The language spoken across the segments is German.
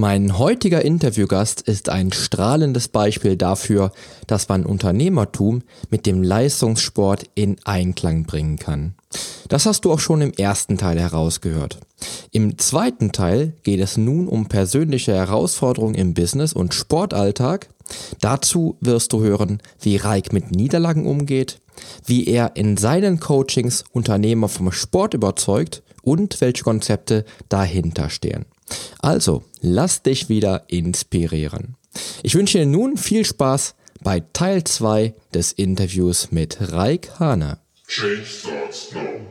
Mein heutiger Interviewgast ist ein strahlendes Beispiel dafür, dass man Unternehmertum mit dem Leistungssport in Einklang bringen kann. Das hast du auch schon im ersten Teil herausgehört. Im zweiten Teil geht es nun um persönliche Herausforderungen im Business und Sportalltag. Dazu wirst du hören, wie Reik mit Niederlagen umgeht, wie er in seinen Coachings Unternehmer vom Sport überzeugt und welche Konzepte dahinter stehen. Also, lass dich wieder inspirieren. Ich wünsche dir nun viel Spaß bei Teil 2 des Interviews mit Raik Hane. Change starts now.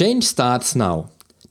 Change Starts Now,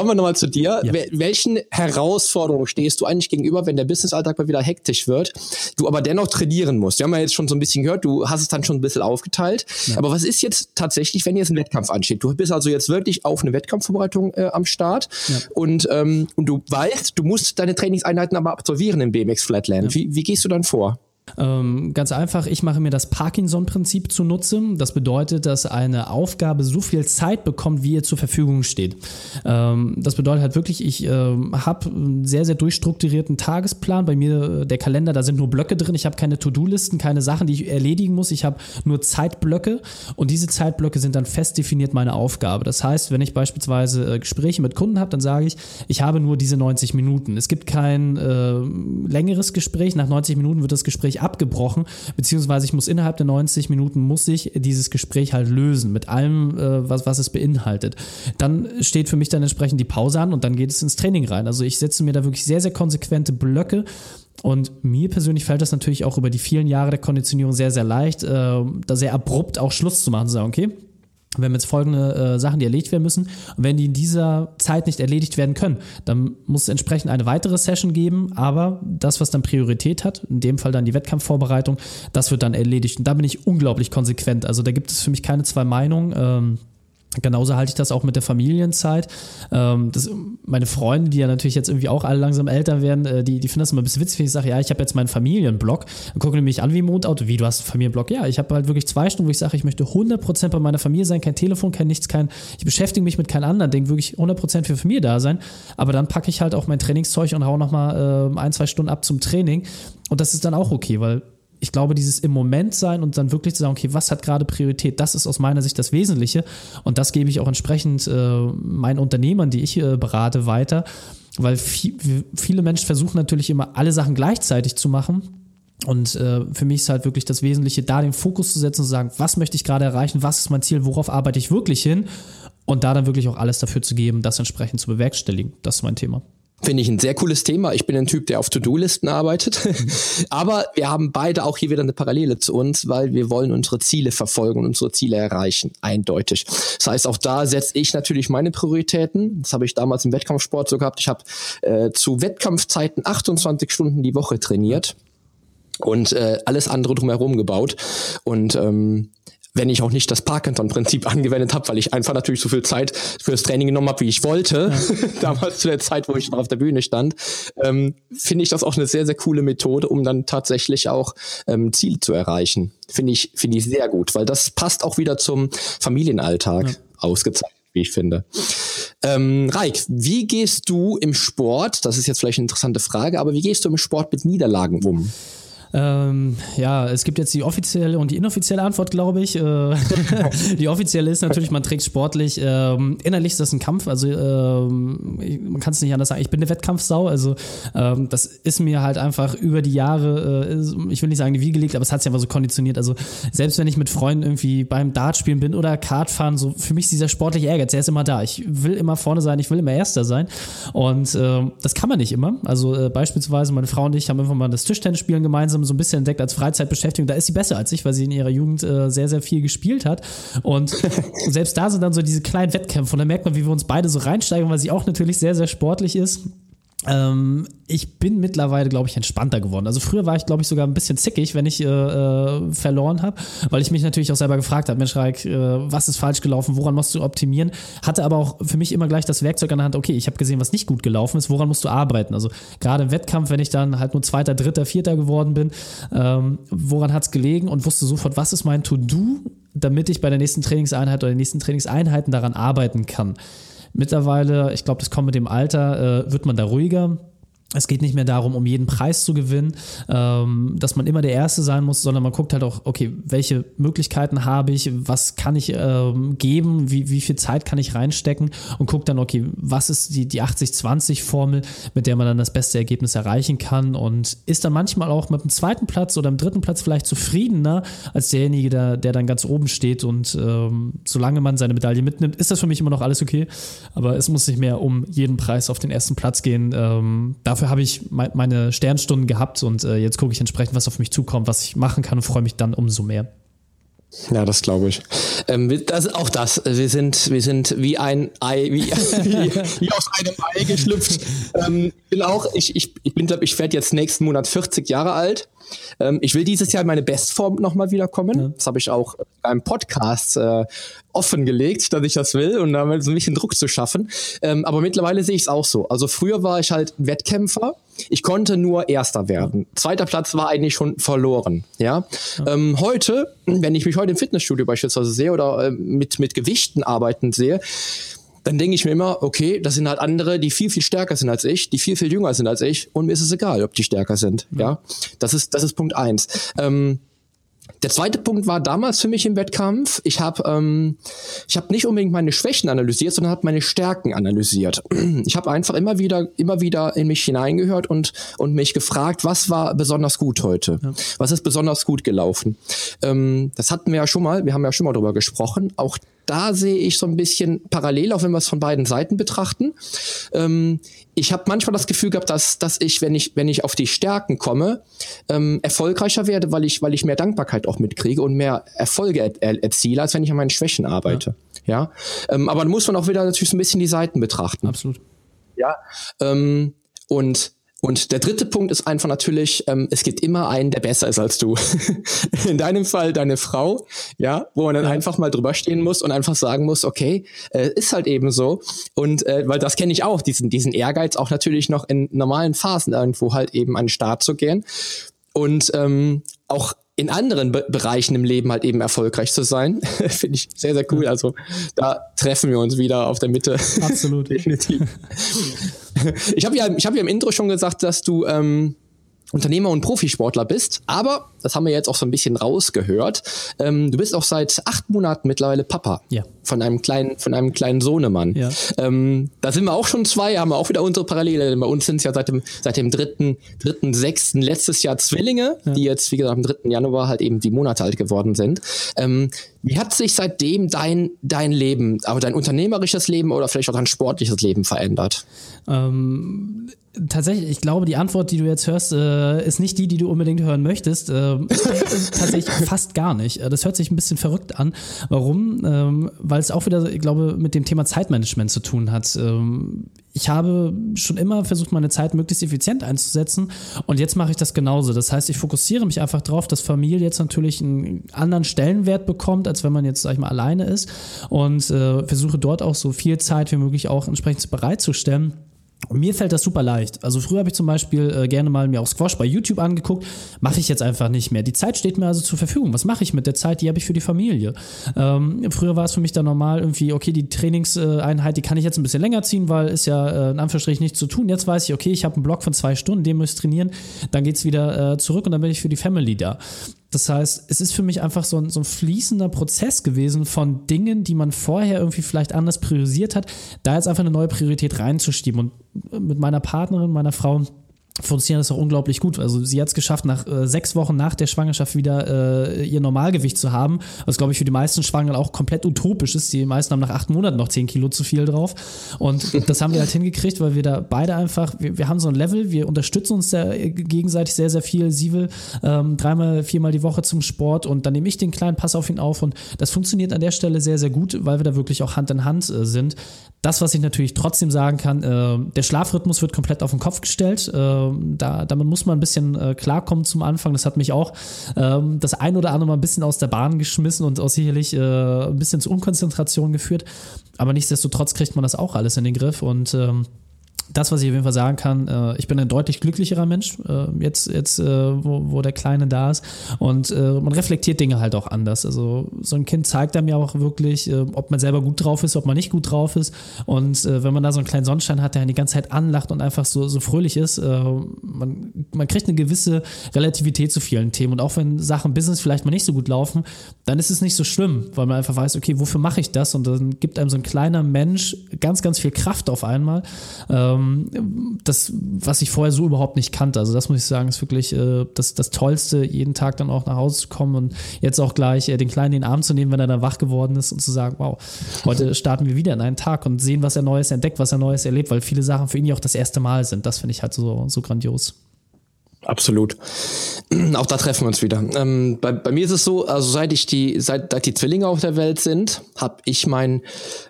Kommen wir nochmal zu dir. Ja. Welchen Herausforderungen stehst du eigentlich gegenüber, wenn der Businessalltag mal wieder hektisch wird, du aber dennoch trainieren musst? Wir haben ja jetzt schon so ein bisschen gehört, du hast es dann schon ein bisschen aufgeteilt. Ja. Aber was ist jetzt tatsächlich, wenn jetzt ein Wettkampf ansteht? Du bist also jetzt wirklich auf eine Wettkampfvorbereitung äh, am Start ja. und, ähm, und du weißt, du musst deine Trainingseinheiten aber absolvieren im BMX Flatland. Wie, wie gehst du dann vor? Ähm, ganz einfach, ich mache mir das Parkinson-Prinzip zunutze. Das bedeutet, dass eine Aufgabe so viel Zeit bekommt, wie ihr zur Verfügung steht. Ähm, das bedeutet halt wirklich, ich äh, habe einen sehr, sehr durchstrukturierten Tagesplan. Bei mir, äh, der Kalender, da sind nur Blöcke drin. Ich habe keine To-Do-Listen, keine Sachen, die ich erledigen muss. Ich habe nur Zeitblöcke und diese Zeitblöcke sind dann fest definiert meine Aufgabe. Das heißt, wenn ich beispielsweise äh, Gespräche mit Kunden habe, dann sage ich, ich habe nur diese 90 Minuten. Es gibt kein äh, längeres Gespräch. Nach 90 Minuten wird das Gespräch abgebrochen, beziehungsweise ich muss innerhalb der 90 Minuten muss ich dieses Gespräch halt lösen mit allem, äh, was, was es beinhaltet. Dann steht für mich dann entsprechend die Pause an und dann geht es ins Training rein. Also ich setze mir da wirklich sehr, sehr konsequente Blöcke und mir persönlich fällt das natürlich auch über die vielen Jahre der Konditionierung sehr, sehr leicht, äh, da sehr abrupt auch Schluss zu machen, zu sagen, okay, wir haben jetzt folgende äh, Sachen, die erledigt werden müssen. Und wenn die in dieser Zeit nicht erledigt werden können, dann muss es entsprechend eine weitere Session geben. Aber das, was dann Priorität hat, in dem Fall dann die Wettkampfvorbereitung, das wird dann erledigt. Und da bin ich unglaublich konsequent. Also da gibt es für mich keine zwei Meinungen. Ähm, Genauso halte ich das auch mit der Familienzeit. Ähm, das, meine Freunde, die ja natürlich jetzt irgendwie auch alle langsam älter werden, äh, die, die finden das immer ein bisschen witzig, wenn ich sage, ja, ich habe jetzt meinen Familienblog. Dann gucken die mich an wie Mondauto. Wie, du hast einen Familienblog? Ja, ich habe halt wirklich zwei Stunden, wo ich sage, ich möchte 100% bei meiner Familie sein, kein Telefon, kein nichts, kein, ich beschäftige mich mit keinem anderen Ding, wirklich 100% für Familie da sein. Aber dann packe ich halt auch mein Trainingszeug und hau nochmal äh, ein, zwei Stunden ab zum Training. Und das ist dann auch okay, weil ich glaube, dieses im Moment sein und dann wirklich zu sagen, okay, was hat gerade Priorität, das ist aus meiner Sicht das Wesentliche. Und das gebe ich auch entsprechend äh, meinen Unternehmern, die ich äh, berate, weiter. Weil viel, viele Menschen versuchen natürlich immer alle Sachen gleichzeitig zu machen. Und äh, für mich ist halt wirklich das Wesentliche, da den Fokus zu setzen und zu sagen, was möchte ich gerade erreichen, was ist mein Ziel, worauf arbeite ich wirklich hin und da dann wirklich auch alles dafür zu geben, das entsprechend zu bewerkstelligen. Das ist mein Thema. Finde ich ein sehr cooles Thema. Ich bin ein Typ, der auf To-Do-Listen arbeitet. Aber wir haben beide auch hier wieder eine Parallele zu uns, weil wir wollen unsere Ziele verfolgen und unsere Ziele erreichen. Eindeutig. Das heißt, auch da setze ich natürlich meine Prioritäten. Das habe ich damals im Wettkampfsport so gehabt. Ich habe äh, zu Wettkampfzeiten 28 Stunden die Woche trainiert und äh, alles andere drumherum gebaut. Und ähm, wenn ich auch nicht das Parkinson-Prinzip angewendet habe, weil ich einfach natürlich so viel Zeit fürs Training genommen habe, wie ich wollte, ja. damals zu der Zeit, wo ich noch auf der Bühne stand, ähm, finde ich das auch eine sehr, sehr coole Methode, um dann tatsächlich auch ähm, Ziele zu erreichen. Finde ich, finde ich sehr gut, weil das passt auch wieder zum Familienalltag ja. ausgezeichnet wie ich finde. Ähm, Raik, wie gehst du im Sport, das ist jetzt vielleicht eine interessante Frage, aber wie gehst du im Sport mit Niederlagen um? Ähm, ja, es gibt jetzt die offizielle und die inoffizielle Antwort, glaube ich. Äh, die offizielle ist natürlich, man trägt sportlich. Ähm, innerlich ist das ein Kampf. Also ähm, man kann es nicht anders sagen. Ich bin eine Wettkampfsau. Also ähm, das ist mir halt einfach über die Jahre, äh, ich will nicht sagen Wiege gelegt, aber es hat sich einfach so konditioniert. Also selbst wenn ich mit Freunden irgendwie beim Dartspielen bin oder Kartfahren, so für mich ist dieser sportliche Ehrgeiz, der ist immer da. Ich will immer vorne sein, ich will immer Erster sein. Und äh, das kann man nicht immer. Also äh, beispielsweise meine Frau und ich haben einfach mal das Tischtennisspielen gemeinsam langsam so ein bisschen entdeckt als Freizeitbeschäftigung. Da ist sie besser als ich, weil sie in ihrer Jugend äh, sehr, sehr viel gespielt hat. Und selbst da sind dann so diese kleinen Wettkämpfe und da merkt man, wie wir uns beide so reinsteigen, weil sie auch natürlich sehr, sehr sportlich ist. Ähm, ich bin mittlerweile, glaube ich, entspannter geworden. Also früher war ich, glaube ich, sogar ein bisschen zickig, wenn ich äh, äh, verloren habe, weil ich mich natürlich auch selber gefragt habe, Mensch, Raik, äh, was ist falsch gelaufen, woran musst du optimieren? Hatte aber auch für mich immer gleich das Werkzeug an der Hand, okay, ich habe gesehen, was nicht gut gelaufen ist, woran musst du arbeiten? Also gerade im Wettkampf, wenn ich dann halt nur Zweiter, Dritter, Vierter geworden bin, ähm, woran hat es gelegen und wusste sofort, was ist mein To-Do, damit ich bei der nächsten Trainingseinheit oder den nächsten Trainingseinheiten daran arbeiten kann. Mittlerweile, ich glaube, das kommt mit dem Alter, äh, wird man da ruhiger. Es geht nicht mehr darum, um jeden Preis zu gewinnen, ähm, dass man immer der Erste sein muss, sondern man guckt halt auch, okay, welche Möglichkeiten habe ich, was kann ich ähm, geben, wie, wie viel Zeit kann ich reinstecken und guckt dann, okay, was ist die, die 80-20-Formel, mit der man dann das beste Ergebnis erreichen kann und ist dann manchmal auch mit dem zweiten Platz oder dem dritten Platz vielleicht zufriedener als derjenige, der, der dann ganz oben steht und ähm, solange man seine Medaille mitnimmt, ist das für mich immer noch alles okay, aber es muss nicht mehr um jeden Preis auf den ersten Platz gehen. Ähm, habe ich meine Sternstunden gehabt und äh, jetzt gucke ich entsprechend, was auf mich zukommt, was ich machen kann und freue mich dann umso mehr. Ja, das glaube ich. Ähm, das, auch das. Wir sind, wir sind wie ein Ei, wie, wie, wie aus einem Ei geschlüpft. Ähm, bin auch, ich, ich, ich bin, glaube ich, werde jetzt nächsten Monat 40 Jahre alt. Ähm, ich will dieses Jahr in meine Bestform nochmal wiederkommen. Ja. Das habe ich auch beim Podcast äh, offengelegt, dass ich das will und damit so ein bisschen Druck zu schaffen. Ähm, aber mittlerweile sehe ich es auch so. Also früher war ich halt Wettkämpfer. Ich konnte nur Erster werden. Zweiter Platz war eigentlich schon verloren. Ja. ja. Ähm, heute, wenn ich mich heute im Fitnessstudio beispielsweise sehe oder äh, mit, mit Gewichten arbeiten sehe, dann denke ich mir immer, okay, das sind halt andere, die viel, viel stärker sind als ich, die viel, viel jünger sind als ich und mir ist es egal, ob die stärker sind. Ja, ja? das ist, das ist Punkt eins. Ähm, der zweite Punkt war damals für mich im Wettkampf. Ich habe ähm, ich habe nicht unbedingt meine Schwächen analysiert, sondern habe meine Stärken analysiert. Ich habe einfach immer wieder immer wieder in mich hineingehört und und mich gefragt, was war besonders gut heute? Ja. Was ist besonders gut gelaufen? Ähm, das hatten wir ja schon mal. Wir haben ja schon mal drüber gesprochen. Auch da sehe ich so ein bisschen parallel, auch wenn wir es von beiden Seiten betrachten. Ähm, ich habe manchmal das Gefühl gehabt, dass, dass ich, wenn ich, wenn ich auf die Stärken komme, ähm, erfolgreicher werde, weil ich, weil ich mehr Dankbarkeit auch mitkriege und mehr Erfolge er, er, erziele, als wenn ich an meinen Schwächen arbeite. Ja. ja? Ähm, aber dann muss man auch wieder natürlich so ein bisschen die Seiten betrachten. Absolut. Ja. Ähm, und und der dritte Punkt ist einfach natürlich, ähm, es gibt immer einen, der besser ist als du. In deinem Fall deine Frau, ja, wo man dann ja. einfach mal drüber stehen muss und einfach sagen muss, okay, äh, ist halt eben so. Und äh, weil das kenne ich auch, diesen, diesen Ehrgeiz auch natürlich noch in normalen Phasen irgendwo halt eben an den Start zu gehen. Und ähm, auch in anderen Be Bereichen im Leben halt eben erfolgreich zu sein. Finde ich sehr, sehr cool. Also da treffen wir uns wieder auf der Mitte. Absolut. Definitiv. ich habe ja, hab ja im Intro schon gesagt, dass du ähm, Unternehmer und Profisportler bist, aber das haben wir jetzt auch so ein bisschen rausgehört. Ähm, du bist auch seit acht Monaten mittlerweile Papa ja. von einem kleinen, von einem kleinen Sohnemann. Ja. Ähm, da sind wir auch schon zwei, haben wir auch wieder unsere Parallele. Bei uns sind es ja seit dem seit dem dritten, dritten, sechsten letztes Jahr Zwillinge, ja. die jetzt wie gesagt am dritten Januar halt eben die Monate alt geworden sind. Ähm, wie hat sich seitdem dein dein Leben, aber dein unternehmerisches Leben oder vielleicht auch dein sportliches Leben verändert? Ähm Tatsächlich, ich glaube, die Antwort, die du jetzt hörst, äh, ist nicht die, die du unbedingt hören möchtest. Äh, tatsächlich fast gar nicht. Äh, das hört sich ein bisschen verrückt an. Warum? Ähm, weil es auch wieder, ich glaube, mit dem Thema Zeitmanagement zu tun hat. Ähm, ich habe schon immer versucht, meine Zeit möglichst effizient einzusetzen und jetzt mache ich das genauso. Das heißt, ich fokussiere mich einfach darauf, dass Familie jetzt natürlich einen anderen Stellenwert bekommt, als wenn man jetzt, sag ich mal, alleine ist und äh, versuche dort auch so viel Zeit wie möglich auch entsprechend bereitzustellen und mir fällt das super leicht. Also früher habe ich zum Beispiel äh, gerne mal mir auch Squash bei YouTube angeguckt. Mache ich jetzt einfach nicht mehr. Die Zeit steht mir also zur Verfügung. Was mache ich mit der Zeit? Die habe ich für die Familie. Ähm, früher war es für mich dann normal irgendwie, okay, die Trainingseinheit, die kann ich jetzt ein bisschen länger ziehen, weil ist ja äh, in Anführungsstrichen nichts zu tun. Jetzt weiß ich, okay, ich habe einen Block von zwei Stunden, den muss ich trainieren. Dann geht es wieder äh, zurück und dann bin ich für die Family da. Das heißt, es ist für mich einfach so ein, so ein fließender Prozess gewesen von Dingen, die man vorher irgendwie vielleicht anders priorisiert hat, da jetzt einfach eine neue Priorität reinzuschieben. Und mit meiner Partnerin, meiner Frau, funktioniert das auch unglaublich gut. Also sie hat es geschafft, nach äh, sechs Wochen nach der Schwangerschaft wieder äh, ihr Normalgewicht zu haben, was glaube ich für die meisten Schwangeren auch komplett utopisch ist. Die meisten haben nach acht Monaten noch zehn Kilo zu viel drauf. Und das haben wir halt hingekriegt, weil wir da beide einfach, wir, wir haben so ein Level, wir unterstützen uns da gegenseitig sehr, sehr viel. Sie will ähm, dreimal, viermal die Woche zum Sport und dann nehme ich den kleinen Pass auf ihn auf und das funktioniert an der Stelle sehr, sehr gut, weil wir da wirklich auch Hand in Hand äh, sind. Das, was ich natürlich trotzdem sagen kann, äh, der Schlafrhythmus wird komplett auf den Kopf gestellt. Äh, da, damit muss man ein bisschen äh, klarkommen zum Anfang. Das hat mich auch ähm, das ein oder andere mal ein bisschen aus der Bahn geschmissen und auch sicherlich äh, ein bisschen zu Unkonzentration geführt. Aber nichtsdestotrotz kriegt man das auch alles in den Griff und ähm, das, was ich auf jeden Fall sagen kann, äh, ich bin ein deutlich glücklicherer Mensch, äh, jetzt, jetzt äh, wo, wo der Kleine da ist. Und äh, man reflektiert Dinge halt auch anders. Also so ein Kind zeigt einem ja auch wirklich, äh, ob man selber gut drauf ist, ob man nicht gut drauf ist. Und äh, wenn man da so einen kleinen Sonnenschein hat, der die ganze Zeit anlacht und einfach so, so fröhlich ist, man, man kriegt eine gewisse Relativität zu vielen Themen. Und auch wenn Sachen Business vielleicht mal nicht so gut laufen, dann ist es nicht so schlimm, weil man einfach weiß, okay, wofür mache ich das? Und dann gibt einem so ein kleiner Mensch ganz, ganz viel Kraft auf einmal. Ähm, ähm, das, was ich vorher so überhaupt nicht kannte. Also das muss ich sagen, ist wirklich äh, das, das Tollste, jeden Tag dann auch nach Hause zu kommen und jetzt auch gleich äh, den Kleinen in den Arm zu nehmen, wenn er dann wach geworden ist und zu sagen, wow, heute starten wir wieder in einen Tag und sehen, was er Neues entdeckt, was er Neues erlebt, weil viele Sachen für ihn ja auch das erste Mal sind. Das finde ich halt so, so grandios. Absolut. Auch da treffen wir uns wieder. Ähm, bei, bei, mir ist es so, also seit ich die, seit, seit die Zwillinge auf der Welt sind, habe ich mein,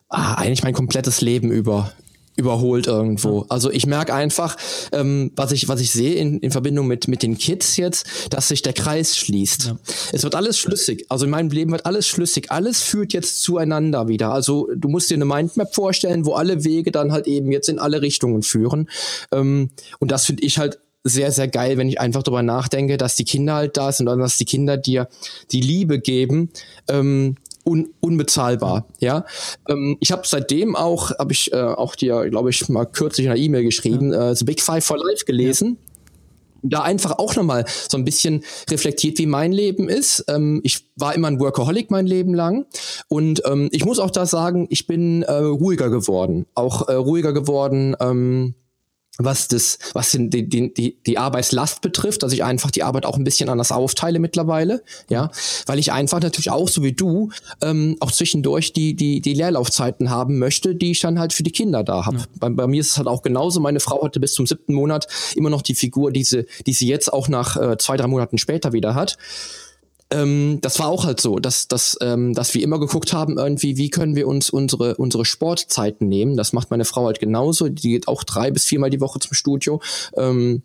ah, eigentlich mein komplettes Leben über überholt irgendwo. Also ich merke einfach, ähm, was ich was ich sehe in, in Verbindung mit mit den Kids jetzt, dass sich der Kreis schließt. Ja. Es wird alles schlüssig. Also in meinem Leben wird alles schlüssig. Alles führt jetzt zueinander wieder. Also du musst dir eine Mindmap vorstellen, wo alle Wege dann halt eben jetzt in alle Richtungen führen. Ähm, und das finde ich halt sehr, sehr geil, wenn ich einfach darüber nachdenke, dass die Kinder halt da sind und dass die Kinder dir die Liebe geben, ähm, un, unbezahlbar. Ja, ähm, ich habe seitdem auch, habe ich äh, auch dir, glaube ich, mal kürzlich in einer E-Mail geschrieben, ja. äh, The Big Five for Life gelesen. Ja da einfach auch nochmal so ein bisschen reflektiert, wie mein Leben ist. Ähm, ich war immer ein Workaholic mein Leben lang und ähm, ich muss auch da sagen, ich bin äh, ruhiger geworden, auch äh, ruhiger geworden. Ähm, was das, was den, die, die, die Arbeitslast betrifft, dass ich einfach die Arbeit auch ein bisschen anders aufteile mittlerweile, ja, weil ich einfach natürlich auch so wie du ähm, auch zwischendurch die die die Leerlaufzeiten haben möchte, die ich dann halt für die Kinder da habe. Ja. Bei, bei mir ist es halt auch genauso. Meine Frau hatte bis zum siebten Monat immer noch die Figur, die sie, die sie jetzt auch nach äh, zwei drei Monaten später wieder hat ähm, das war auch halt so, dass, dass, ähm, dass wir immer geguckt haben, irgendwie, wie können wir uns unsere, unsere Sportzeiten nehmen. Das macht meine Frau halt genauso. Die geht auch drei bis viermal die Woche zum Studio. Ähm,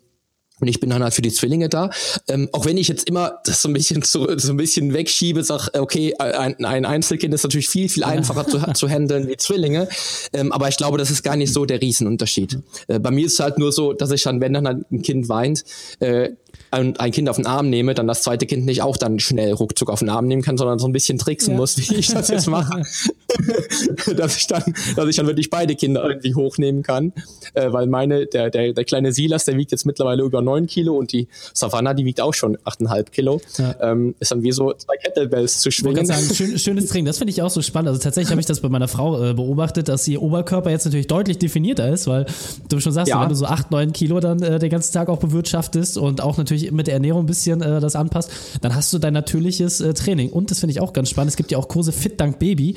und ich bin dann halt für die Zwillinge da. Ähm, auch wenn ich jetzt immer das so ein bisschen zu, so ein bisschen wegschiebe, sag, okay, ein, ein Einzelkind ist natürlich viel, viel einfacher zu, zu handeln wie Zwillinge. Ähm, aber ich glaube, das ist gar nicht so der Riesenunterschied. Äh, bei mir ist es halt nur so, dass ich dann, wenn dann halt ein Kind weint, äh, ein, ein Kind auf den Arm nehme, dann das zweite Kind nicht auch dann schnell ruckzuck auf den Arm nehmen kann, sondern so ein bisschen tricksen ja. muss, wie ich das jetzt mache. dass ich dann, dass ich dann wirklich beide Kinder irgendwie hochnehmen kann. Äh, weil meine, der, der, der kleine Silas, der wiegt jetzt mittlerweile über neun Kilo und die Savannah, die wiegt auch schon achteinhalb Kilo. Ja. Ähm, ist dann wie so zwei Kettlebells zu schwingen. Ich sagen, schön, schönes Training, das finde ich auch so spannend. Also tatsächlich habe ich das bei meiner Frau äh, beobachtet, dass ihr Oberkörper jetzt natürlich deutlich definierter ist, weil du schon sagst, ja. wenn du so acht, neun Kilo dann äh, den ganzen Tag auch bewirtschaftest und auch natürlich mit der Ernährung ein bisschen äh, das anpasst, dann hast du dein natürliches äh, Training. Und das finde ich auch ganz spannend. Es gibt ja auch Kurse Fit Dank Baby.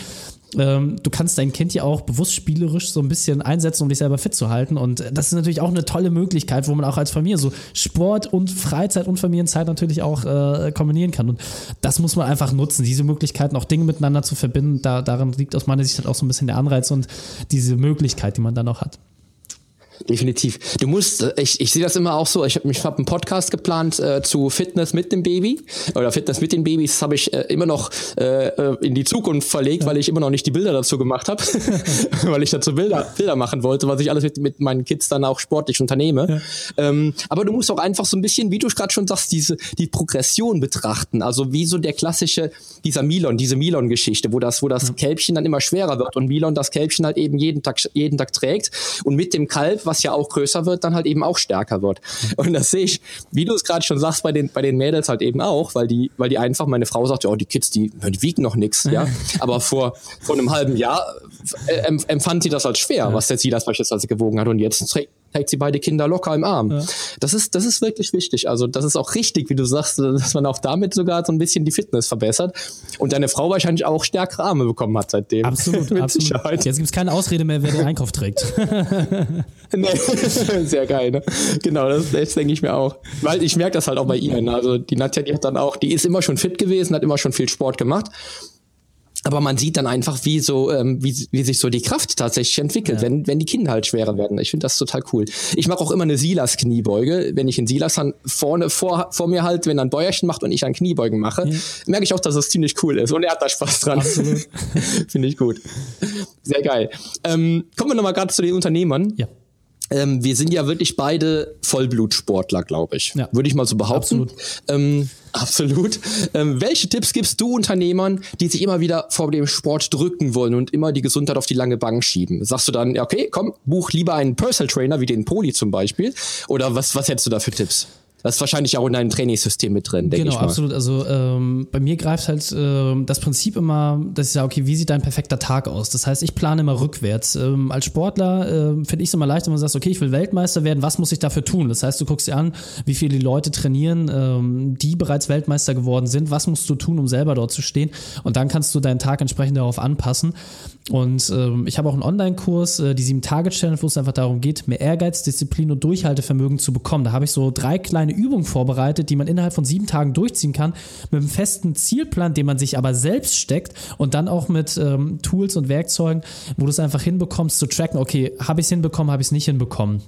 Ähm, du kannst dein Kind ja auch bewusst spielerisch so ein bisschen einsetzen, um dich selber fit zu halten. Und das ist natürlich auch eine tolle Möglichkeit, wo man auch als Familie so Sport und Freizeit und Familienzeit natürlich auch äh, kombinieren kann. Und das muss man einfach nutzen, diese Möglichkeiten, auch Dinge miteinander zu verbinden. Da, darin liegt aus meiner Sicht halt auch so ein bisschen der Anreiz und diese Möglichkeit, die man dann auch hat. Definitiv. Du musst, äh, ich, ich sehe das immer auch so, ich habe hab einen Podcast geplant äh, zu Fitness mit dem Baby oder Fitness mit den Babys, habe ich äh, immer noch äh, äh, in die Zukunft verlegt, ja. weil ich immer noch nicht die Bilder dazu gemacht habe, weil ich dazu Bilder, Bilder machen wollte, was ich alles mit, mit meinen Kids dann auch sportlich unternehme. Ja. Ähm, aber du musst auch einfach so ein bisschen, wie du gerade schon sagst, diese die Progression betrachten. Also wie so der klassische, dieser Milon, diese Milon-Geschichte, wo das, wo das ja. Kälbchen dann immer schwerer wird und Milon das Kälbchen halt eben jeden Tag, jeden Tag trägt und mit dem Kalb, was ja auch größer wird, dann halt eben auch stärker wird. Und das sehe ich, wie du es gerade schon sagst, bei den, bei den Mädels halt eben auch, weil die, weil die einfach, meine Frau sagt, ja, oh, die Kids, die, die wiegen noch nichts, ja. Aber vor, vor einem halben Jahr äh, empfand sie das als schwer, was der Silas beispielsweise gewogen hat. Und jetzt trägt, trägt sie beide Kinder locker im Arm. Ja. Das ist, das ist wirklich wichtig. Also das ist auch richtig, wie du sagst, dass man auch damit sogar so ein bisschen die Fitness verbessert und deine Frau wahrscheinlich auch stärkere Arme bekommen hat seitdem. Absolut, absolut. Sicherheit. Jetzt gibt es keine Ausrede mehr, wer den Einkauf trägt. nee, sehr geil, ne? Genau, das, das denke ich mir auch. Weil ich merke das halt auch bei ihr. Ne? Also die Nadja, die hat dann auch, die ist immer schon fit gewesen, hat immer schon viel Sport gemacht aber man sieht dann einfach, wie so, ähm, wie, wie sich so die Kraft tatsächlich entwickelt, ja. wenn, wenn die Kinder halt schwerer werden. Ich finde das total cool. Ich mache auch immer eine Silas-Kniebeuge. Wenn ich in Silas dann vorne vor, vor mir halt, wenn er ein Bäuerchen macht und ich ein Kniebeugen mache, ja. merke ich auch, dass das ziemlich cool ist. Und er hat da Spaß dran. finde ich gut. Sehr geil. Ähm, kommen wir nochmal gerade zu den Unternehmern. Ja. Ähm, wir sind ja wirklich beide Vollblutsportler, glaube ich. Ja. Würde ich mal so behaupten. Absolut. Ähm, absolut. Ähm, welche Tipps gibst du Unternehmern, die sich immer wieder vor dem Sport drücken wollen und immer die Gesundheit auf die lange Bank schieben? Sagst du dann, okay, komm, buch lieber einen Personal Trainer wie den Poli zum Beispiel? Oder was, was hättest du da für Tipps? Das ist wahrscheinlich auch in deinem Trainingssystem mit drin, denke genau, ich mal. Genau, absolut. Also ähm, bei mir greift halt äh, das Prinzip immer, dass ich sage, okay, wie sieht dein perfekter Tag aus? Das heißt, ich plane immer rückwärts. Ähm, als Sportler äh, finde ich es immer leicht, wenn man sagt, okay, ich will Weltmeister werden, was muss ich dafür tun? Das heißt, du guckst dir an, wie viele Leute trainieren, ähm, die bereits Weltmeister geworden sind, was musst du tun, um selber dort zu stehen? Und dann kannst du deinen Tag entsprechend darauf anpassen. Und ähm, ich habe auch einen Online-Kurs, äh, die 7-Tage-Challenge, wo es einfach darum geht, mehr Ehrgeiz, Disziplin und Durchhaltevermögen zu bekommen. Da habe ich so drei kleine Übungen vorbereitet, die man innerhalb von sieben Tagen durchziehen kann, mit einem festen Zielplan, den man sich aber selbst steckt und dann auch mit ähm, Tools und Werkzeugen, wo du es einfach hinbekommst zu tracken, okay, habe ich es hinbekommen, habe ich es nicht hinbekommen.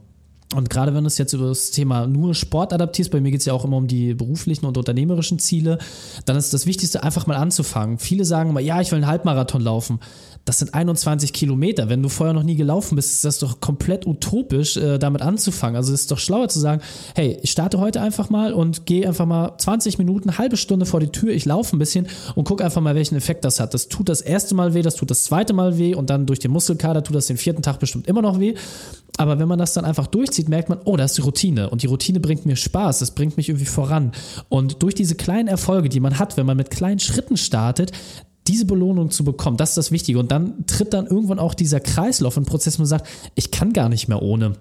Und gerade wenn du es jetzt über das Thema nur Sport adaptierst, bei mir geht es ja auch immer um die beruflichen und unternehmerischen Ziele, dann ist das Wichtigste einfach mal anzufangen. Viele sagen immer, ja, ich will einen Halbmarathon laufen das sind 21 Kilometer. Wenn du vorher noch nie gelaufen bist, ist das doch komplett utopisch, äh, damit anzufangen. Also es ist doch schlauer zu sagen, hey, ich starte heute einfach mal und gehe einfach mal 20 Minuten, halbe Stunde vor die Tür, ich laufe ein bisschen und gucke einfach mal, welchen Effekt das hat. Das tut das erste Mal weh, das tut das zweite Mal weh und dann durch den Muskelkater tut das den vierten Tag bestimmt immer noch weh. Aber wenn man das dann einfach durchzieht, merkt man, oh, da ist die Routine. Und die Routine bringt mir Spaß, das bringt mich irgendwie voran. Und durch diese kleinen Erfolge, die man hat, wenn man mit kleinen Schritten startet, diese Belohnung zu bekommen, das ist das Wichtige. Und dann tritt dann irgendwann auch dieser Kreislauf und Prozess, man sagt, ich kann gar nicht mehr ohne.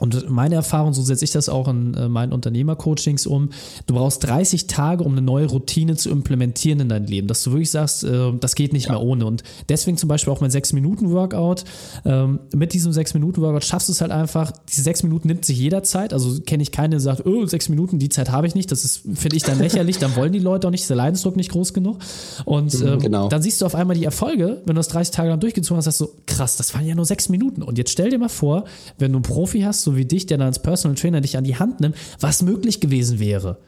Und meine Erfahrung, so setze ich das auch in äh, meinen Unternehmercoachings um, du brauchst 30 Tage, um eine neue Routine zu implementieren in dein Leben, dass du wirklich sagst, äh, das geht nicht ja. mehr ohne. Und deswegen zum Beispiel auch mein 6-Minuten-Workout. Ähm, mit diesem 6-Minuten-Workout schaffst du es halt einfach, diese 6 Minuten nimmt sich jeder Zeit, also kenne ich keine, die sagt, oh, 6 Minuten, die Zeit habe ich nicht, das ist, finde ich dann lächerlich, dann wollen die Leute auch nicht, ist der Leidensdruck nicht groß genug. Und mhm, ähm, genau. dann siehst du auf einmal die Erfolge, wenn du das 30 Tage lang durchgezogen hast, sagst du, krass, das waren ja nur 6 Minuten. Und jetzt stell dir mal vor, wenn du einen Profi hast, so wie dich, der dann als Personal Trainer dich an die Hand nimmt, was möglich gewesen wäre.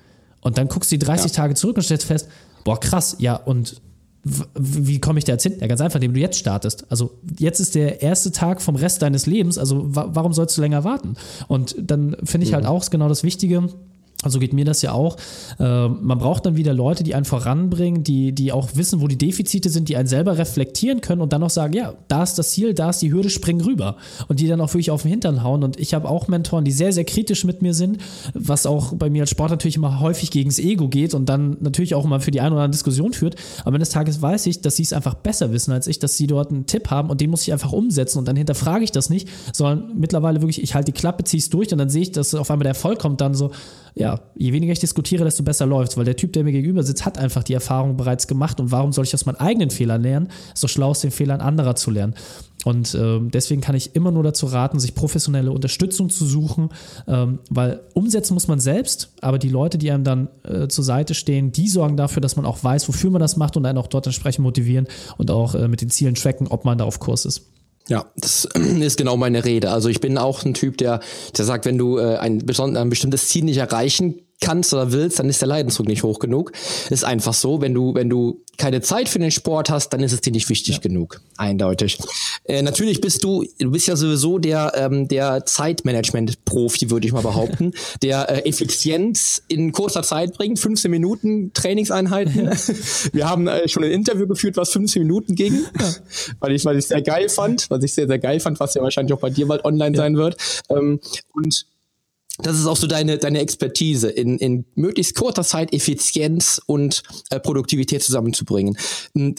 Und dann guckst du die 30 ja. Tage zurück und stellst fest, boah, krass, ja, und wie komme ich da jetzt hin? Ja, ganz einfach, indem du jetzt startest. Also jetzt ist der erste Tag vom Rest deines Lebens, also warum sollst du länger warten? Und dann finde ich halt auch genau das Wichtige, also geht mir das ja auch. Äh, man braucht dann wieder Leute, die einen voranbringen, die, die auch wissen, wo die Defizite sind, die einen selber reflektieren können und dann auch sagen, ja, da ist das Ziel, da ist die Hürde, spring rüber. Und die dann auch wirklich auf den Hintern hauen. Und ich habe auch Mentoren, die sehr, sehr kritisch mit mir sind, was auch bei mir als Sport natürlich immer häufig gegen das Ego geht und dann natürlich auch immer für die eine oder andere Diskussion führt. Aber des Tages weiß ich, dass sie es einfach besser wissen als ich, dass sie dort einen Tipp haben und den muss ich einfach umsetzen und dann hinterfrage ich das nicht, sondern mittlerweile wirklich, ich halte die Klappe, ziehe es durch und dann sehe ich, dass auf einmal der Erfolg kommt, dann so, ja, je weniger ich diskutiere, desto besser läuft weil der Typ, der mir gegenüber sitzt, hat einfach die Erfahrung bereits gemacht und warum soll ich aus meinen eigenen Fehlern lernen? Ist doch schlau, aus den Fehlern anderer zu lernen. Und ähm, deswegen kann ich immer nur dazu raten, sich professionelle Unterstützung zu suchen, ähm, weil umsetzen muss man selbst, aber die Leute, die einem dann äh, zur Seite stehen, die sorgen dafür, dass man auch weiß, wofür man das macht und einen auch dort entsprechend motivieren und auch äh, mit den Zielen tracken, ob man da auf Kurs ist. Ja, das ist genau meine Rede. Also ich bin auch ein Typ, der, der sagt, wenn du äh, ein, ein bestimmtes Ziel nicht erreichen kannst oder willst, dann ist der Leidensdruck nicht hoch genug. Ist einfach so. Wenn du, wenn du keine Zeit für den Sport hast, dann ist es dir nicht wichtig ja. genug. Eindeutig. Äh, natürlich bist du, du bist ja sowieso der, ähm, der Zeitmanagement-Profi, würde ich mal behaupten, der äh, Effizienz in kurzer Zeit bringt. 15 Minuten Trainingseinheiten. Wir haben äh, schon ein Interview geführt, was 15 Minuten ging, ja. weil ich, weil ich sehr geil fand, was ich sehr, sehr geil fand, was ja wahrscheinlich auch bei dir bald online sein wird. Ähm, und das ist auch so deine, deine Expertise, in, in möglichst kurzer Zeit Effizienz und äh, Produktivität zusammenzubringen.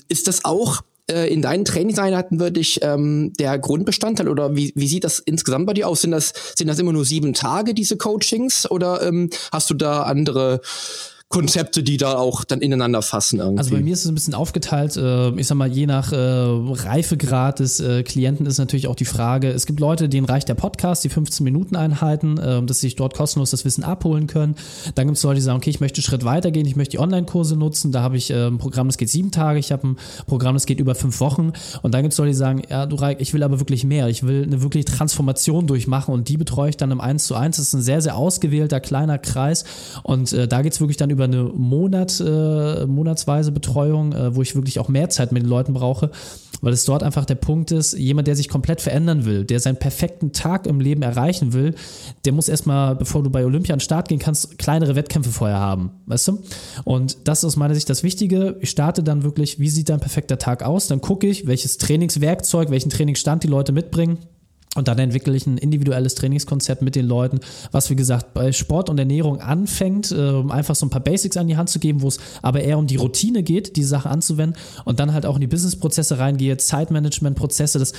Ist das auch äh, in deinen Trainingseinheiten wirklich ähm, der Grundbestandteil oder wie, wie sieht das insgesamt bei dir aus? Sind das, sind das immer nur sieben Tage, diese Coachings, oder ähm, hast du da andere Konzepte, die da auch dann ineinander fassen irgendwie. Also bei mir ist es ein bisschen aufgeteilt. Äh, ich sag mal, je nach äh, Reifegrad des äh, Klienten ist natürlich auch die Frage, es gibt Leute, denen reicht der Podcast, die 15-Minuten-Einheiten, dass sie sich dort kostenlos das Wissen abholen können. Dann gibt es Leute, die sagen, okay, ich möchte einen Schritt weitergehen, ich möchte die Online-Kurse nutzen. Da habe ich ein Programm, das geht sieben Tage, ich habe ein Programm, das geht über fünf Wochen. Und dann gibt es Leute, die sagen, ja, du Reik, ich will aber wirklich mehr. Ich will eine wirklich Transformation durchmachen und die betreue ich dann im 1 zu 1. Das ist ein sehr, sehr ausgewählter kleiner Kreis. Und da geht es wirklich dann über über eine Monat, äh, monatsweise Betreuung, äh, wo ich wirklich auch mehr Zeit mit den Leuten brauche, weil es dort einfach der Punkt ist, jemand, der sich komplett verändern will, der seinen perfekten Tag im Leben erreichen will, der muss erstmal, bevor du bei Olympia an den Start gehen kannst, kleinere Wettkämpfe vorher haben, weißt du? Und das ist aus meiner Sicht das Wichtige. Ich starte dann wirklich, wie sieht dein perfekter Tag aus? Dann gucke ich, welches Trainingswerkzeug, welchen Trainingsstand die Leute mitbringen und dann entwickle ich ein individuelles Trainingskonzept mit den Leuten, was wie gesagt bei Sport und Ernährung anfängt, um äh, einfach so ein paar Basics an die Hand zu geben, wo es aber eher um die Routine geht, die Sache anzuwenden und dann halt auch in die Businessprozesse reingehe, Zeitmanagement-Prozesse, das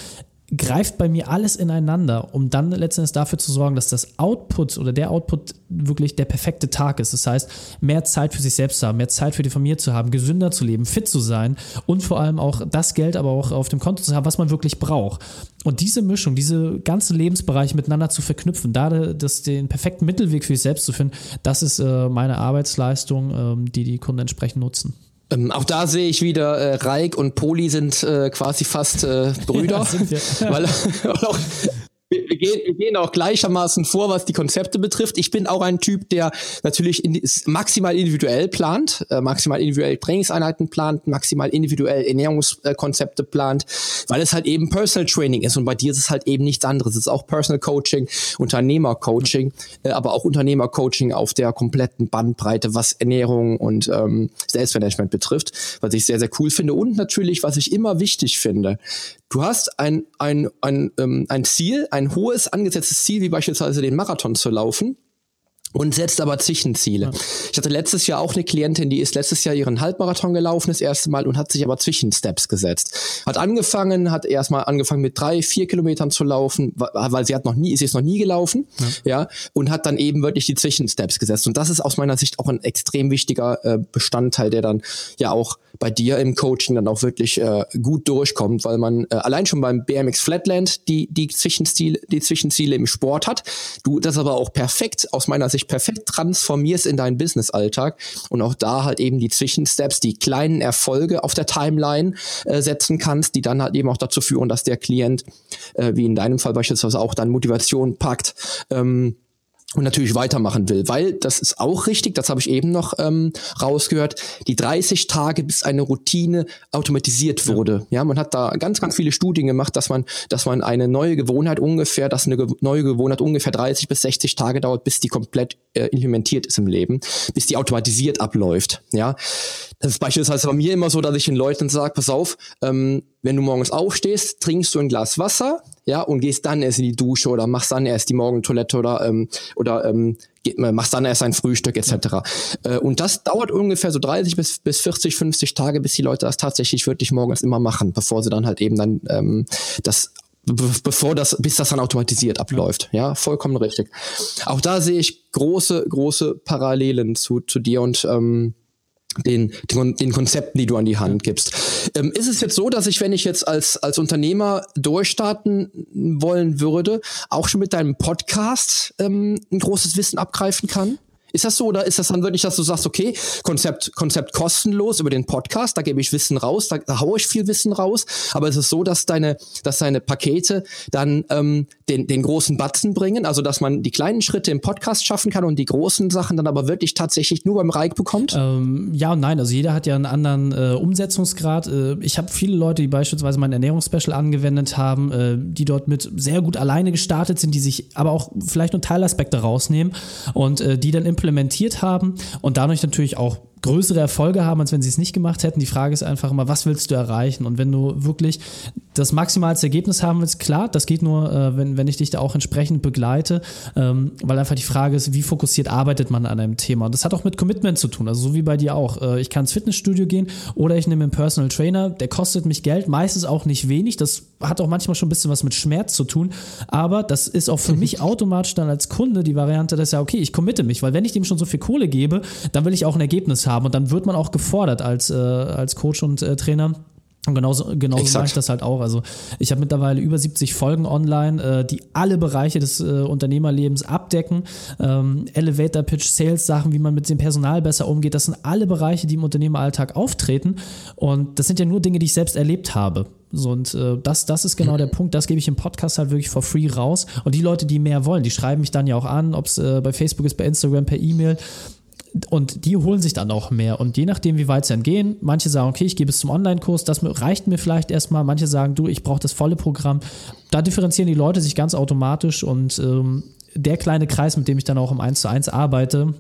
greift bei mir alles ineinander, um dann letztendlich dafür zu sorgen, dass das Output oder der Output wirklich der perfekte Tag ist. Das heißt, mehr Zeit für sich selbst zu haben, mehr Zeit für die Familie zu haben, gesünder zu leben, fit zu sein und vor allem auch das Geld aber auch auf dem Konto zu haben, was man wirklich braucht. Und diese Mischung, diese ganzen Lebensbereiche miteinander zu verknüpfen, da das, den perfekten Mittelweg für sich selbst zu finden, das ist äh, meine Arbeitsleistung, ähm, die die Kunden entsprechend nutzen. Ähm, auch da sehe ich wieder, äh, Reik und Poli sind äh, quasi fast äh, Brüder. Ja, weil, weil auch wir, wir, gehen, wir gehen auch gleichermaßen vor, was die Konzepte betrifft. Ich bin auch ein Typ, der natürlich in, maximal individuell plant, äh, maximal individuell Trainingseinheiten plant, maximal individuell Ernährungskonzepte plant, weil es halt eben Personal Training ist und bei dir ist es halt eben nichts anderes. Es ist auch Personal Coaching, Unternehmercoaching, äh, aber auch Unternehmercoaching auf der kompletten Bandbreite, was Ernährung und ähm, Selbstmanagement betrifft, was ich sehr, sehr cool finde und natürlich, was ich immer wichtig finde, Du hast ein, ein, ein, ähm, ein Ziel, ein hohes angesetztes Ziel, wie beispielsweise den Marathon zu laufen und setzt aber Zwischenziele. Ja. Ich hatte letztes Jahr auch eine Klientin, die ist letztes Jahr ihren Halbmarathon gelaufen, das erste Mal, und hat sich aber Zwischensteps gesetzt. Hat angefangen, hat erstmal angefangen mit drei, vier Kilometern zu laufen, weil sie hat noch nie, sie ist noch nie gelaufen, ja, ja und hat dann eben wirklich die Zwischensteps gesetzt. Und das ist aus meiner Sicht auch ein extrem wichtiger äh, Bestandteil, der dann ja auch bei dir im Coaching dann auch wirklich äh, gut durchkommt, weil man äh, allein schon beim BMX Flatland die, die Zwischenziele, die Zwischenziele im Sport hat. Du das aber auch perfekt aus meiner Sicht perfekt transformierst in deinen Business-Alltag und auch da halt eben die Zwischensteps, die kleinen Erfolge auf der Timeline äh, setzen kannst, die dann halt eben auch dazu führen, dass der Klient, äh, wie in deinem Fall beispielsweise auch dann Motivation packt, ähm, und natürlich weitermachen will, weil das ist auch richtig, das habe ich eben noch ähm, rausgehört, die 30 Tage, bis eine Routine automatisiert wurde. Ja. ja, man hat da ganz, ganz viele Studien gemacht, dass man, dass man eine neue Gewohnheit ungefähr, dass eine neue Gewohnheit ungefähr 30 bis 60 Tage dauert, bis die komplett äh, implementiert ist im Leben, bis die automatisiert abläuft. Ja, das ist beispielsweise bei mir immer so, dass ich den Leuten sage, pass auf, ähm, wenn du morgens aufstehst, trinkst du ein Glas Wasser, ja, und gehst dann erst in die Dusche oder machst dann erst die Morgentoilette oder ähm, oder ähm, machst dann erst ein Frühstück etc. Äh, und das dauert ungefähr so 30 bis, bis 40, 50 Tage, bis die Leute das tatsächlich wirklich morgens immer machen, bevor sie dann halt eben dann ähm, das bevor das, bis das dann automatisiert abläuft. Ja, vollkommen richtig. Auch da sehe ich große, große Parallelen zu, zu dir und ähm, den, den, Konzepten, die du an die Hand gibst. Ähm, ist es jetzt so, dass ich, wenn ich jetzt als, als Unternehmer durchstarten wollen würde, auch schon mit deinem Podcast ähm, ein großes Wissen abgreifen kann? Ist das so oder ist das dann wirklich, dass du sagst, okay, Konzept, Konzept kostenlos über den Podcast, da gebe ich Wissen raus, da, da haue ich viel Wissen raus, aber ist es so, dass deine, dass deine Pakete dann ähm, den, den großen Batzen bringen, also dass man die kleinen Schritte im Podcast schaffen kann und die großen Sachen dann aber wirklich tatsächlich nur beim Reich bekommt? Ähm, ja und nein, also jeder hat ja einen anderen äh, Umsetzungsgrad. Äh, ich habe viele Leute, die beispielsweise mein Ernährungsspecial angewendet haben, äh, die dort mit sehr gut alleine gestartet sind, die sich aber auch vielleicht nur Teilaspekte rausnehmen und äh, die dann implementieren implementiert haben und dadurch natürlich auch größere Erfolge haben, als wenn sie es nicht gemacht hätten. Die Frage ist einfach immer, was willst du erreichen? Und wenn du wirklich das maximalste Ergebnis haben willst, klar, das geht nur, äh, wenn, wenn ich dich da auch entsprechend begleite, ähm, weil einfach die Frage ist, wie fokussiert arbeitet man an einem Thema? Und das hat auch mit Commitment zu tun, also so wie bei dir auch. Äh, ich kann ins Fitnessstudio gehen oder ich nehme einen Personal Trainer, der kostet mich Geld, meistens auch nicht wenig, das hat auch manchmal schon ein bisschen was mit Schmerz zu tun, aber das ist auch für mich automatisch dann als Kunde die Variante, dass ja, okay, ich committe mich, weil wenn ich dem schon so viel Kohle gebe, dann will ich auch ein Ergebnis haben und dann wird man auch gefordert als, äh, als Coach und äh, Trainer und genauso, genauso mache ich das halt auch. Also ich habe mittlerweile über 70 Folgen online, äh, die alle Bereiche des äh, Unternehmerlebens abdecken. Ähm, Elevator Pitch, Sales Sachen, wie man mit dem Personal besser umgeht, das sind alle Bereiche, die im Unternehmeralltag auftreten. Und das sind ja nur Dinge, die ich selbst erlebt habe. So, und äh, das, das ist genau der Punkt, das gebe ich im Podcast halt wirklich for free raus. Und die Leute, die mehr wollen, die schreiben mich dann ja auch an, ob es äh, bei Facebook ist, bei Instagram, per E-Mail und die holen sich dann auch mehr. Und je nachdem, wie weit sie dann gehen, manche sagen, okay, ich gehe bis zum Online-Kurs, das reicht mir vielleicht erstmal. Manche sagen, du, ich brauche das volle Programm. Da differenzieren die Leute sich ganz automatisch und ähm, der kleine Kreis, mit dem ich dann auch im 1 zu 1 arbeite,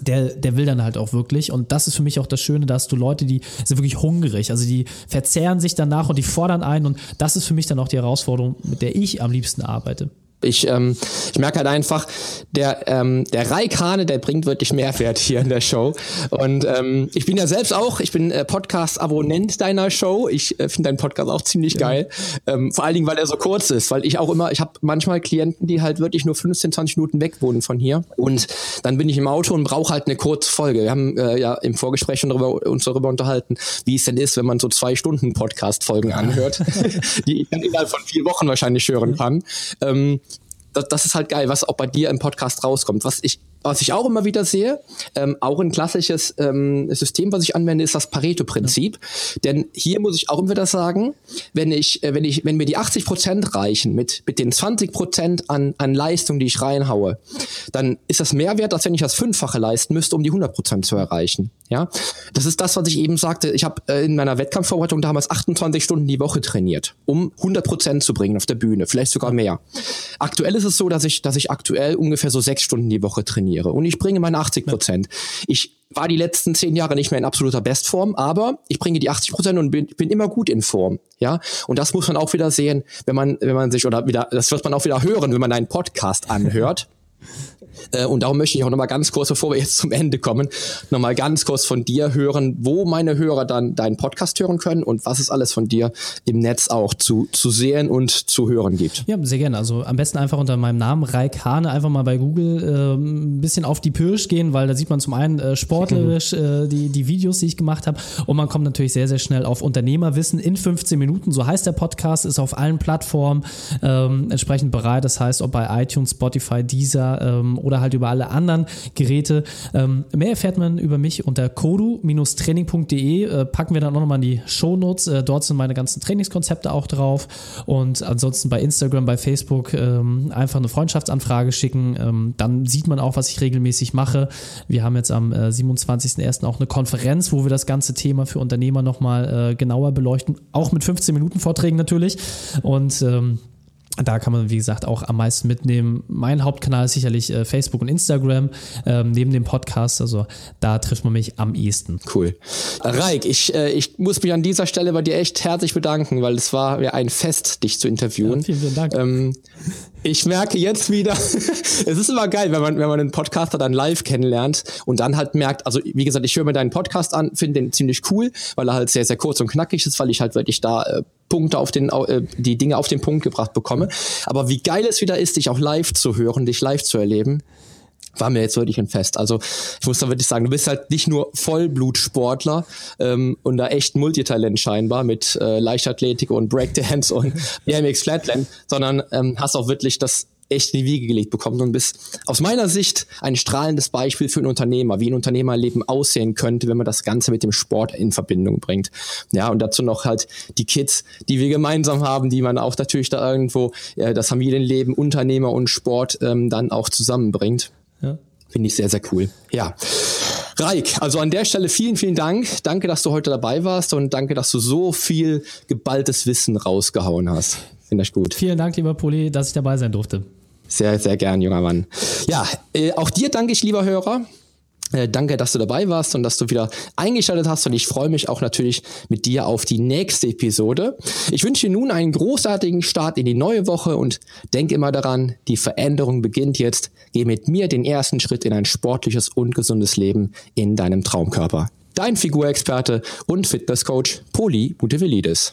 der, der will dann halt auch wirklich. Und das ist für mich auch das Schöne, dass du Leute, die sind wirklich hungrig, also die verzehren sich danach und die fordern ein. Und das ist für mich dann auch die Herausforderung, mit der ich am liebsten arbeite. Ich, ähm, ich merke halt einfach, der, ähm, der Raikane, der bringt wirklich Mehrwert hier in der Show. Und ähm, ich bin ja selbst auch, ich bin äh, Podcast-Abonnent deiner Show. Ich äh, finde deinen Podcast auch ziemlich ja. geil. Ähm, vor allen Dingen, weil er so kurz ist, weil ich auch immer, ich habe manchmal Klienten, die halt wirklich nur 15, 20 Minuten weg wohnen von hier. Und dann bin ich im Auto und brauche halt eine kurze Folge. Wir haben äh, ja im Vorgespräch schon darüber, uns darüber unterhalten, wie es denn ist, wenn man so zwei Stunden Podcast-Folgen anhört, die ich dann innerhalb von vier Wochen wahrscheinlich hören kann. Ähm, das, ist halt geil, was auch bei dir im Podcast rauskommt. Was ich was ich auch immer wieder sehe, ähm, auch ein klassisches ähm, System, was ich anwende, ist das Pareto-Prinzip. Ja. Denn hier muss ich auch immer wieder sagen, wenn ich, äh, wenn ich, wenn mir die 80 Prozent reichen mit, mit den 20 Prozent an, an Leistung, die ich reinhaue, dann ist das mehr wert, als wenn ich das Fünffache leisten müsste, um die 100 Prozent zu erreichen. Ja, das ist das, was ich eben sagte. Ich habe äh, in meiner Wettkampfvorbereitung damals 28 Stunden die Woche trainiert, um 100 Prozent zu bringen auf der Bühne, vielleicht sogar mehr. Aktuell ist es so, dass ich, dass ich aktuell ungefähr so sechs Stunden die Woche trainiere trainiere und ich bringe meine 80 Prozent. Ich war die letzten zehn Jahre nicht mehr in absoluter Bestform, aber ich bringe die 80 Prozent und bin, bin immer gut in Form. Ja, und das muss man auch wieder sehen, wenn man, wenn man sich oder wieder, das wird man auch wieder hören, wenn man einen Podcast anhört. Äh, und darum möchte ich auch nochmal ganz kurz, bevor wir jetzt zum Ende kommen, nochmal ganz kurz von dir hören, wo meine Hörer dann deinen Podcast hören können und was es alles von dir im Netz auch zu, zu sehen und zu hören gibt. Ja, sehr gerne. Also am besten einfach unter meinem Namen, Raik Hane, einfach mal bei Google äh, ein bisschen auf die Pirsch gehen, weil da sieht man zum einen äh, sportlerisch äh, die, die Videos, die ich gemacht habe und man kommt natürlich sehr, sehr schnell auf Unternehmerwissen in 15 Minuten. So heißt der Podcast, ist auf allen Plattformen ähm, entsprechend bereit. Das heißt, ob bei iTunes, Spotify, Deezer ähm, oder halt über alle anderen Geräte. Ähm, mehr erfährt man über mich unter kodu-training.de. Äh, packen wir dann auch nochmal in die Shownotes. Äh, dort sind meine ganzen Trainingskonzepte auch drauf. Und ansonsten bei Instagram, bei Facebook ähm, einfach eine Freundschaftsanfrage schicken. Ähm, dann sieht man auch, was ich regelmäßig mache. Wir haben jetzt am äh, 27.01. auch eine Konferenz, wo wir das ganze Thema für Unternehmer nochmal äh, genauer beleuchten. Auch mit 15 Minuten Vorträgen natürlich. Und ähm, da kann man, wie gesagt, auch am meisten mitnehmen. Mein Hauptkanal ist sicherlich äh, Facebook und Instagram, ähm, neben dem Podcast. Also da trifft man mich am ehesten. Cool. Raik, ich, äh, ich muss mich an dieser Stelle bei dir echt herzlich bedanken, weil es war ja ein Fest, dich zu interviewen. Ja, vielen, vielen Dank. Ähm, ich merke jetzt wieder, es ist immer geil, wenn man, wenn man einen Podcaster dann live kennenlernt und dann halt merkt, also wie gesagt, ich höre mir deinen Podcast an, finde den ziemlich cool, weil er halt sehr, sehr kurz und knackig ist, weil ich halt wirklich da äh, Punkte auf den, äh, die Dinge auf den Punkt gebracht bekomme. Aber wie geil es wieder ist, dich auch live zu hören, dich live zu erleben war mir jetzt wirklich ein Fest. Also ich muss da wirklich sagen, du bist halt nicht nur Vollblutsportler ähm, und da echt Multitalent scheinbar mit äh, Leichtathletik und Breakdance und BMX Flatland, sondern ähm, hast auch wirklich das echt in die Wiege gelegt bekommen und bist aus meiner Sicht ein strahlendes Beispiel für einen Unternehmer, wie ein Unternehmerleben aussehen könnte, wenn man das Ganze mit dem Sport in Verbindung bringt. Ja, und dazu noch halt die Kids, die wir gemeinsam haben, die man auch natürlich da irgendwo äh, das Familienleben, Unternehmer und Sport ähm, dann auch zusammenbringt. Ja. Finde ich sehr, sehr cool. Ja. Raik, also an der Stelle vielen, vielen Dank. Danke, dass du heute dabei warst und danke, dass du so viel geballtes Wissen rausgehauen hast. Finde ich gut. Vielen Dank, lieber Poli, dass ich dabei sein durfte. Sehr, sehr gern, junger Mann. Ja, äh, auch dir danke ich, lieber Hörer. Äh, danke, dass du dabei warst und dass du wieder eingeschaltet hast und ich freue mich auch natürlich mit dir auf die nächste Episode. Ich wünsche dir nun einen großartigen Start in die neue Woche und denke immer daran, die Veränderung beginnt jetzt. Geh mit mir den ersten Schritt in ein sportliches und gesundes Leben in deinem Traumkörper. Dein Figurexperte und Fitnesscoach Poli Butevelidis.